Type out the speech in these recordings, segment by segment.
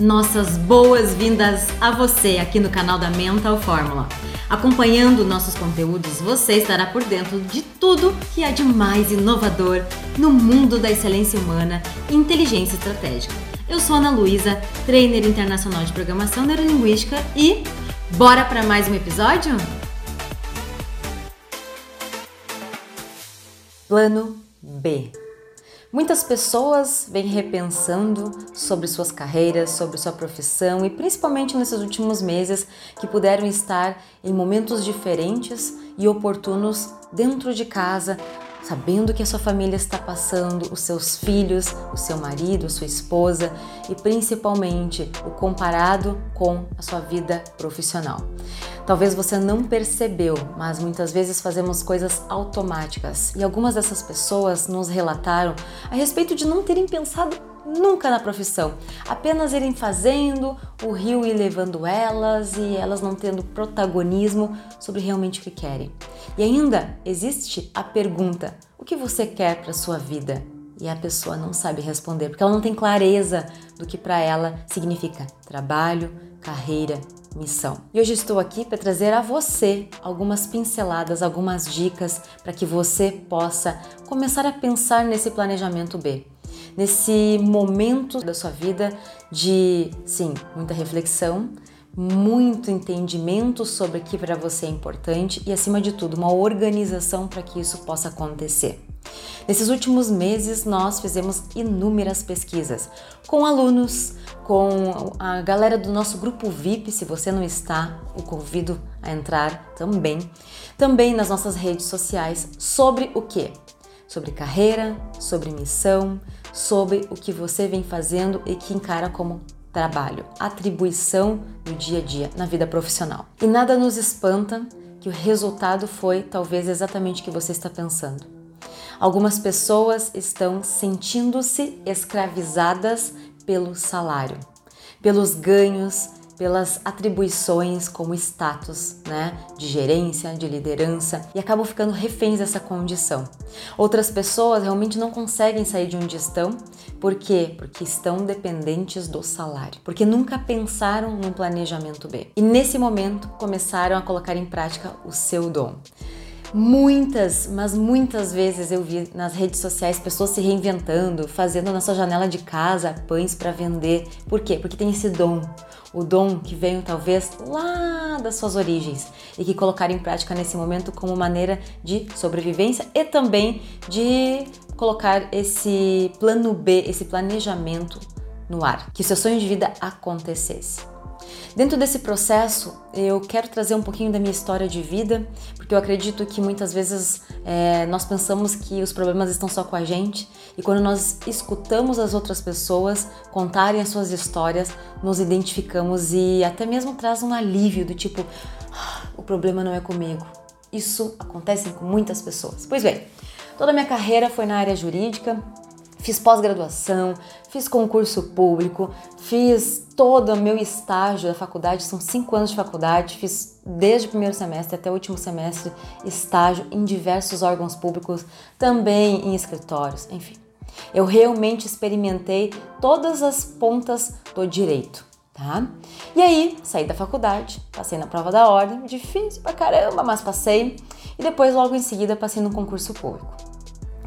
Nossas boas-vindas a você aqui no canal da Mental Fórmula. Acompanhando nossos conteúdos, você estará por dentro de tudo que há de mais inovador no mundo da excelência humana e inteligência estratégica. Eu sou Ana Luísa, trainer internacional de programação neurolinguística e bora para mais um episódio? Plano B. Muitas pessoas vêm repensando sobre suas carreiras, sobre sua profissão e principalmente nesses últimos meses que puderam estar em momentos diferentes e oportunos dentro de casa, sabendo que a sua família está passando, os seus filhos, o seu marido, a sua esposa e principalmente o comparado com a sua vida profissional. Talvez você não percebeu, mas muitas vezes fazemos coisas automáticas e algumas dessas pessoas nos relataram a respeito de não terem pensado nunca na profissão, apenas irem fazendo, o rio ir levando elas e elas não tendo protagonismo sobre realmente o que querem. E ainda existe a pergunta: o que você quer para sua vida? E a pessoa não sabe responder porque ela não tem clareza do que para ela significa trabalho, carreira missão. E hoje estou aqui para trazer a você algumas pinceladas, algumas dicas para que você possa começar a pensar nesse planejamento B. Nesse momento da sua vida de, sim, muita reflexão, muito entendimento sobre o que para você é importante e, acima de tudo, uma organização para que isso possa acontecer. Nesses últimos meses, nós fizemos inúmeras pesquisas com alunos, com a galera do nosso grupo VIP. Se você não está, o convido a entrar também. Também nas nossas redes sociais sobre o que? Sobre carreira, sobre missão, sobre o que você vem fazendo e que encara como trabalho, atribuição do dia a dia na vida profissional. E nada nos espanta que o resultado foi talvez exatamente o que você está pensando Algumas pessoas estão sentindo-se escravizadas pelo salário, pelos ganhos, pelas atribuições como status, né, de gerência, de liderança e acabam ficando reféns dessa condição. Outras pessoas realmente não conseguem sair de onde estão, por quê? Porque estão dependentes do salário, porque nunca pensaram num planejamento B. E nesse momento começaram a colocar em prática o seu dom. Muitas, mas muitas vezes eu vi nas redes sociais pessoas se reinventando, fazendo na sua janela de casa pães para vender. Por quê? Porque tem esse dom, o dom que veio talvez lá das suas origens e que colocaram em prática nesse momento como maneira de sobrevivência e também de colocar esse plano B, esse planejamento no ar, que seu sonho de vida acontecesse. Dentro desse processo, eu quero trazer um pouquinho da minha história de vida, porque eu acredito que muitas vezes é, nós pensamos que os problemas estão só com a gente e quando nós escutamos as outras pessoas contarem as suas histórias, nos identificamos e até mesmo traz um alívio do tipo, ah, o problema não é comigo. Isso acontece com muitas pessoas. Pois bem, toda a minha carreira foi na área jurídica, Fiz pós-graduação, fiz concurso público, fiz todo o meu estágio da faculdade, são cinco anos de faculdade, fiz desde o primeiro semestre até o último semestre estágio em diversos órgãos públicos, também em escritórios, enfim. Eu realmente experimentei todas as pontas do direito, tá? E aí, saí da faculdade, passei na prova da ordem, difícil pra caramba, mas passei, e depois logo em seguida passei no concurso público.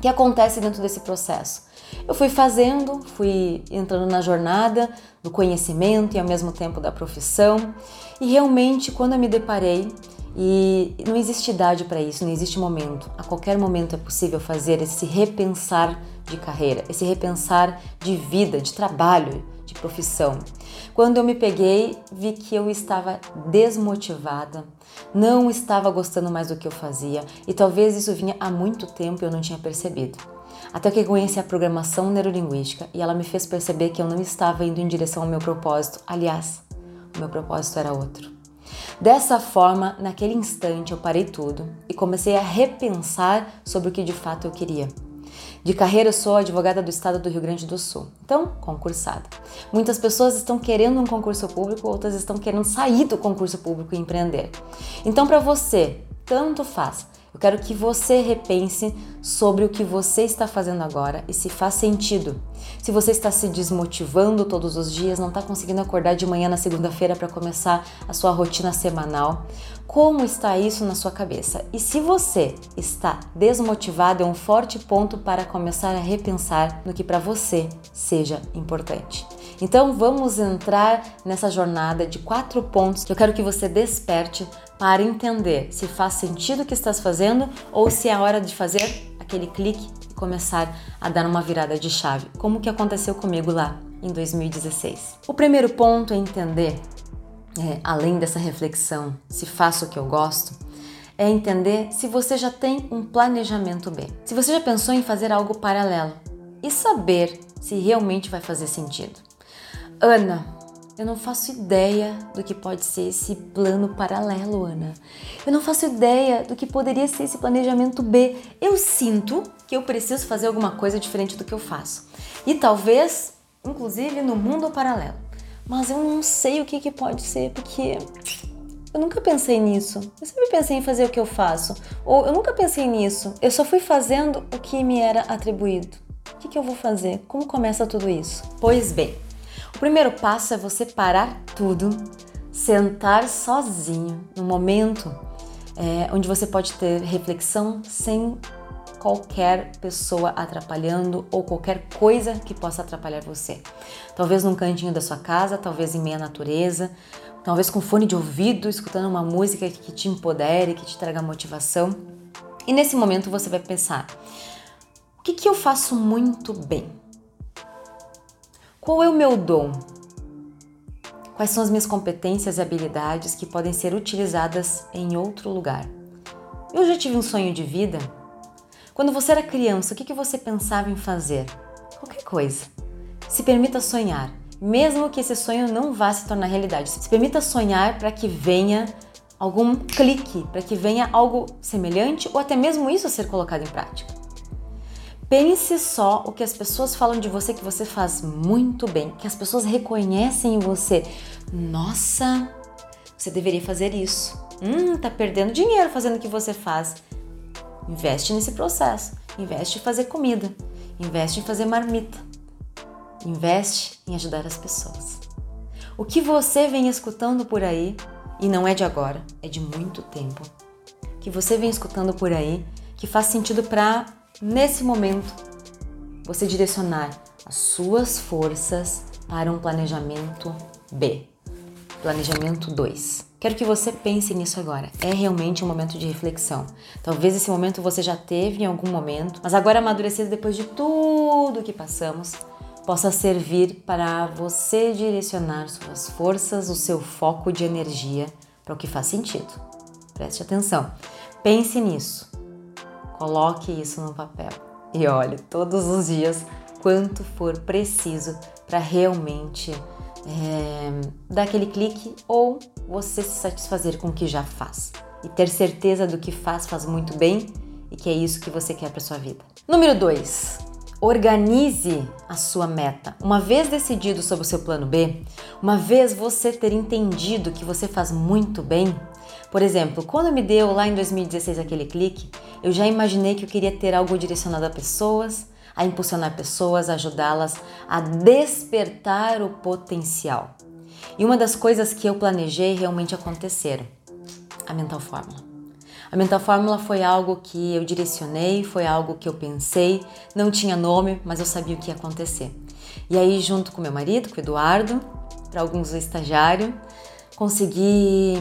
Que acontece dentro desse processo? Eu fui fazendo, fui entrando na jornada do conhecimento e ao mesmo tempo da profissão, e realmente quando eu me deparei e não existe idade para isso, não existe momento. A qualquer momento é possível fazer esse repensar de carreira, esse repensar de vida, de trabalho, de profissão. Quando eu me peguei, vi que eu estava desmotivada, não estava gostando mais do que eu fazia e talvez isso vinha há muito tempo e eu não tinha percebido. Até que conheci a programação neurolinguística e ela me fez perceber que eu não estava indo em direção ao meu propósito. Aliás, o meu propósito era outro. Dessa forma, naquele instante eu parei tudo e comecei a repensar sobre o que de fato eu queria. De carreira, sou advogada do estado do Rio Grande do Sul, então concursada. Muitas pessoas estão querendo um concurso público, outras estão querendo sair do concurso público e empreender. Então, para você, tanto faz eu quero que você repense sobre o que você está fazendo agora e se faz sentido. Se você está se desmotivando todos os dias, não está conseguindo acordar de manhã na segunda-feira para começar a sua rotina semanal, como está isso na sua cabeça? E se você está desmotivado, é um forte ponto para começar a repensar no que para você seja importante. Então vamos entrar nessa jornada de quatro pontos que eu quero que você desperte para entender se faz sentido o que estás fazendo ou se é hora de fazer aquele clique e começar a dar uma virada de chave, como que aconteceu comigo lá em 2016. O primeiro ponto é entender é, além dessa reflexão, se faço o que eu gosto, é entender se você já tem um planejamento B. Se você já pensou em fazer algo paralelo e saber se realmente vai fazer sentido. Ana, eu não faço ideia do que pode ser esse plano paralelo, Ana. Eu não faço ideia do que poderia ser esse planejamento B. Eu sinto que eu preciso fazer alguma coisa diferente do que eu faço. E talvez, inclusive, no mundo paralelo mas eu não sei o que, que pode ser, porque eu nunca pensei nisso. Eu sempre pensei em fazer o que eu faço. Ou eu nunca pensei nisso. Eu só fui fazendo o que me era atribuído. O que, que eu vou fazer? Como começa tudo isso? Pois bem, o primeiro passo é você parar tudo, sentar sozinho no momento é, onde você pode ter reflexão sem qualquer pessoa atrapalhando ou qualquer coisa que possa atrapalhar você. Talvez num cantinho da sua casa, talvez em meia natureza, talvez com fone de ouvido, escutando uma música que te empodere, que te traga motivação. E nesse momento você vai pensar: o que, que eu faço muito bem? Qual é o meu dom? Quais são as minhas competências e habilidades que podem ser utilizadas em outro lugar? Eu já tive um sonho de vida quando você era criança, o que, você pensava em fazer? Qualquer coisa. Se permita sonhar, mesmo que esse sonho não vá se tornar realidade. Se permita sonhar para que venha algum clique, para que venha algo semelhante ou até mesmo isso ser colocado em prática. Pense só o que as pessoas falam de você que você faz muito bem, que as pessoas reconhecem em você. Nossa, você deveria fazer isso. Hum, tá perdendo dinheiro fazendo o que você faz. Investe nesse processo. Investe em fazer comida. Investe em fazer marmita. Investe em ajudar as pessoas. O que você vem escutando por aí, e não é de agora, é de muito tempo, que você vem escutando por aí, que faz sentido para, nesse momento, você direcionar as suas forças para um planejamento B. Planejamento 2. Quero que você pense nisso agora. É realmente um momento de reflexão. Talvez esse momento você já teve em algum momento, mas agora amadurecido depois de tudo que passamos, possa servir para você direcionar suas forças, o seu foco de energia para o que faz sentido. Preste atenção. Pense nisso. Coloque isso no papel e olhe todos os dias quanto for preciso para realmente é, dar aquele clique ou você se satisfazer com o que já faz e ter certeza do que faz faz muito bem e que é isso que você quer para sua vida. Número 2. Organize a sua meta. Uma vez decidido sobre o seu plano B, uma vez você ter entendido que você faz muito bem, por exemplo, quando me deu lá em 2016 aquele clique, eu já imaginei que eu queria ter algo direcionado a pessoas, a impulsionar pessoas, ajudá-las a despertar o potencial. E uma das coisas que eu planejei realmente aconteceram, a Mental Fórmula. A Mental Fórmula foi algo que eu direcionei, foi algo que eu pensei, não tinha nome, mas eu sabia o que ia acontecer. E aí, junto com meu marido, com o Eduardo, para alguns o estagiário, consegui,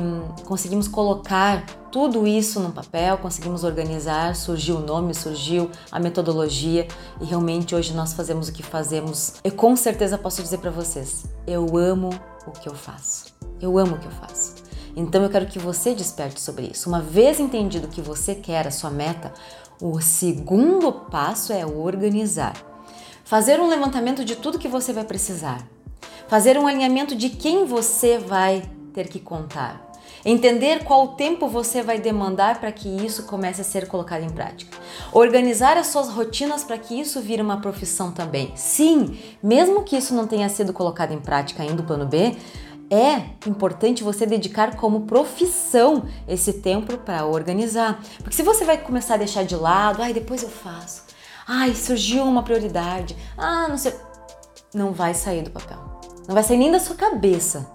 conseguimos colocar tudo isso no papel, conseguimos organizar, surgiu o nome, surgiu a metodologia e realmente hoje nós fazemos o que fazemos. Eu com certeza posso dizer para vocês, eu amo o que eu faço. Eu amo o que eu faço. Então eu quero que você desperte sobre isso. Uma vez entendido que você quer a sua meta, o segundo passo é organizar. Fazer um levantamento de tudo que você vai precisar. Fazer um alinhamento de quem você vai ter que contar. Entender qual tempo você vai demandar para que isso comece a ser colocado em prática. Organizar as suas rotinas para que isso vire uma profissão também. Sim, mesmo que isso não tenha sido colocado em prática ainda o plano B, é importante você dedicar como profissão esse tempo para organizar. Porque se você vai começar a deixar de lado, ai, depois eu faço. Ai, surgiu uma prioridade. Ah, não sei. não vai sair do papel. Não vai sair nem da sua cabeça.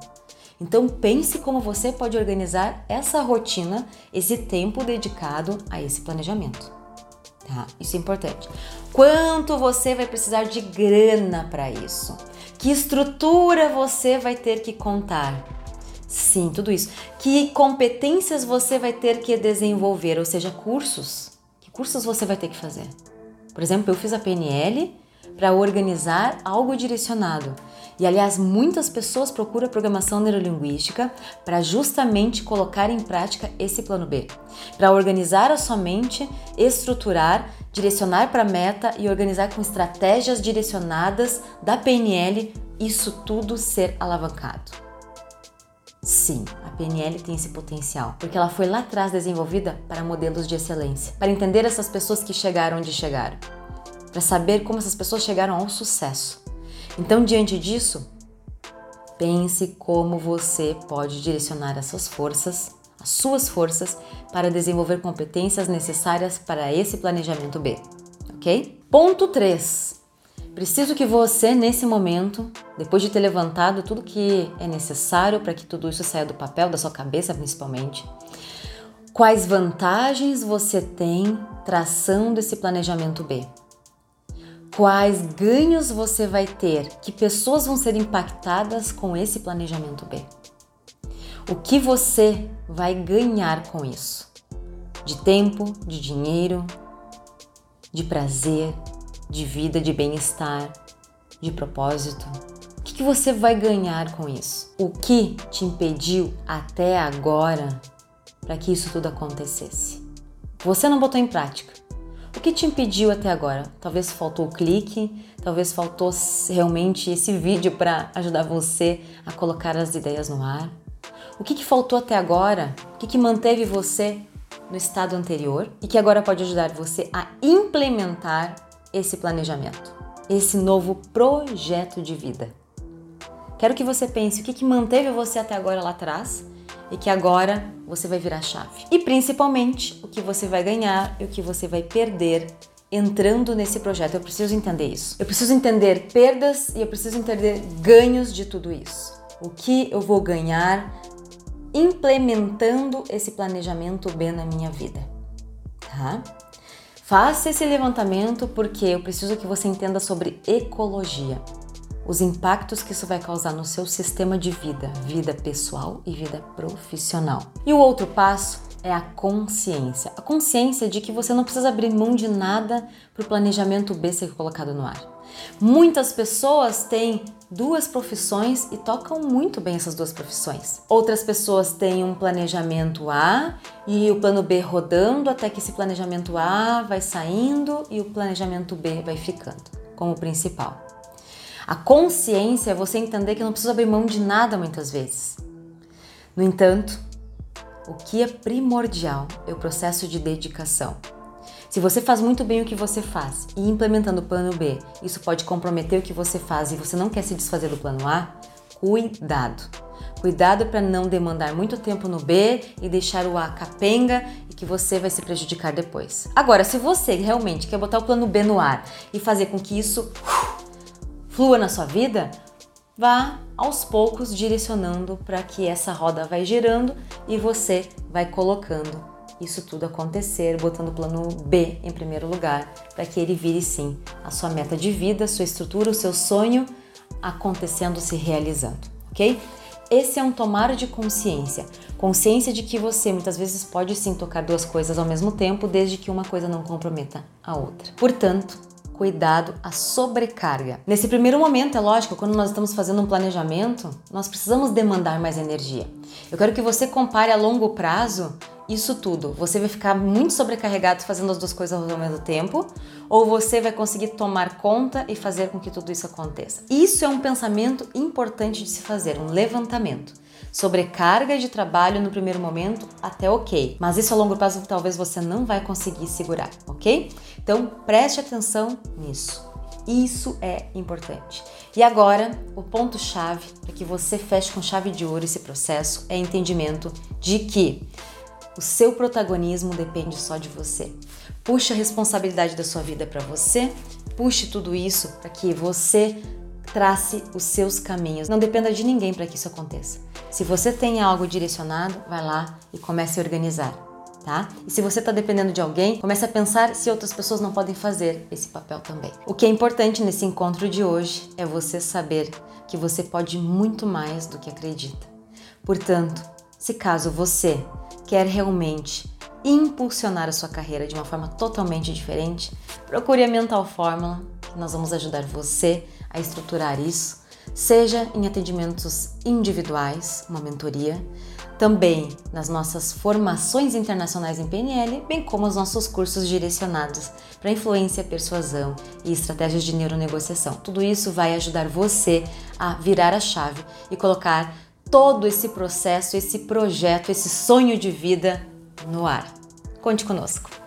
Então pense como você pode organizar essa rotina, esse tempo dedicado a esse planejamento. Tá? Isso é importante. Quanto você vai precisar de grana para isso? Que estrutura você vai ter que contar? Sim, tudo isso. Que competências você vai ter que desenvolver, ou seja, cursos. Que cursos você vai ter que fazer? Por exemplo, eu fiz a PNL para organizar algo direcionado. E aliás, muitas pessoas procuram programação neurolinguística para justamente colocar em prática esse plano B, para organizar a sua mente, estruturar, direcionar para a meta e organizar com estratégias direcionadas da PNL, isso tudo ser alavancado. Sim, a PNL tem esse potencial, porque ela foi lá atrás desenvolvida para modelos de excelência, para entender essas pessoas que chegaram onde chegaram para saber como essas pessoas chegaram ao sucesso. Então, diante disso, pense como você pode direcionar essas forças, as suas forças, para desenvolver competências necessárias para esse planejamento B, ok? Ponto 3. Preciso que você, nesse momento, depois de ter levantado tudo que é necessário para que tudo isso saia do papel, da sua cabeça principalmente, quais vantagens você tem traçando esse planejamento B? Quais ganhos você vai ter, que pessoas vão ser impactadas com esse planejamento B. O que você vai ganhar com isso? De tempo, de dinheiro, de prazer, de vida, de bem-estar, de propósito. O que você vai ganhar com isso? O que te impediu até agora para que isso tudo acontecesse? Você não botou em prática. O que te impediu até agora? Talvez faltou o clique, talvez faltou realmente esse vídeo para ajudar você a colocar as ideias no ar. O que, que faltou até agora? O que, que manteve você no estado anterior e que agora pode ajudar você a implementar esse planejamento, esse novo projeto de vida? Quero que você pense o que, que manteve você até agora lá atrás e que agora você vai virar chave. E principalmente o que você vai ganhar e o que você vai perder entrando nesse projeto. Eu preciso entender isso. Eu preciso entender perdas e eu preciso entender ganhos de tudo isso. O que eu vou ganhar implementando esse planejamento B na minha vida, tá? Faça esse levantamento porque eu preciso que você entenda sobre ecologia os impactos que isso vai causar no seu sistema de vida, vida pessoal e vida profissional. E o outro passo é a consciência. A consciência de que você não precisa abrir mão de nada para o planejamento B ser colocado no ar. Muitas pessoas têm duas profissões e tocam muito bem essas duas profissões. Outras pessoas têm um planejamento A e o plano B rodando até que esse planejamento A vai saindo e o planejamento B vai ficando como principal. A consciência é você entender que não precisa abrir mão de nada muitas vezes. No entanto, o que é primordial é o processo de dedicação. Se você faz muito bem o que você faz e implementando o plano B, isso pode comprometer o que você faz e você não quer se desfazer do plano A, cuidado. Cuidado para não demandar muito tempo no B e deixar o A capenga e que você vai se prejudicar depois. Agora, se você realmente quer botar o plano B no ar e fazer com que isso flua na sua vida, vá aos poucos direcionando para que essa roda vai girando e você vai colocando isso tudo acontecer, botando o plano B em primeiro lugar, para que ele vire sim a sua meta de vida, sua estrutura, o seu sonho acontecendo, se realizando, ok? Esse é um tomar de consciência. Consciência de que você muitas vezes pode sim tocar duas coisas ao mesmo tempo, desde que uma coisa não comprometa a outra. Portanto, cuidado à sobrecarga. Nesse primeiro momento, é lógico, quando nós estamos fazendo um planejamento, nós precisamos demandar mais energia. Eu quero que você compare a longo prazo isso tudo. Você vai ficar muito sobrecarregado fazendo as duas coisas ao mesmo tempo, ou você vai conseguir tomar conta e fazer com que tudo isso aconteça. Isso é um pensamento importante de se fazer, um levantamento. Sobrecarga de trabalho no primeiro momento, até ok, mas isso a longo prazo talvez você não vai conseguir segurar, ok? Então preste atenção nisso. Isso é importante. E agora, o ponto-chave para que você feche com chave de ouro esse processo é entendimento de que o seu protagonismo depende só de você. Puxe a responsabilidade da sua vida para você, puxe tudo isso para que você trace os seus caminhos. Não dependa de ninguém para que isso aconteça. Se você tem algo direcionado, vai lá e comece a organizar. Tá? E se você está dependendo de alguém, comece a pensar se outras pessoas não podem fazer esse papel também. O que é importante nesse encontro de hoje é você saber que você pode muito mais do que acredita. Portanto, se caso você quer realmente impulsionar a sua carreira de uma forma totalmente diferente, procure a Mental Fórmula, que nós vamos ajudar você a estruturar isso, seja em atendimentos individuais, uma mentoria, também nas nossas formações internacionais em PNL, bem como os nossos cursos direcionados para influência, persuasão e estratégias de neuronegociação. Tudo isso vai ajudar você a virar a chave e colocar todo esse processo, esse projeto, esse sonho de vida no ar. Conte conosco!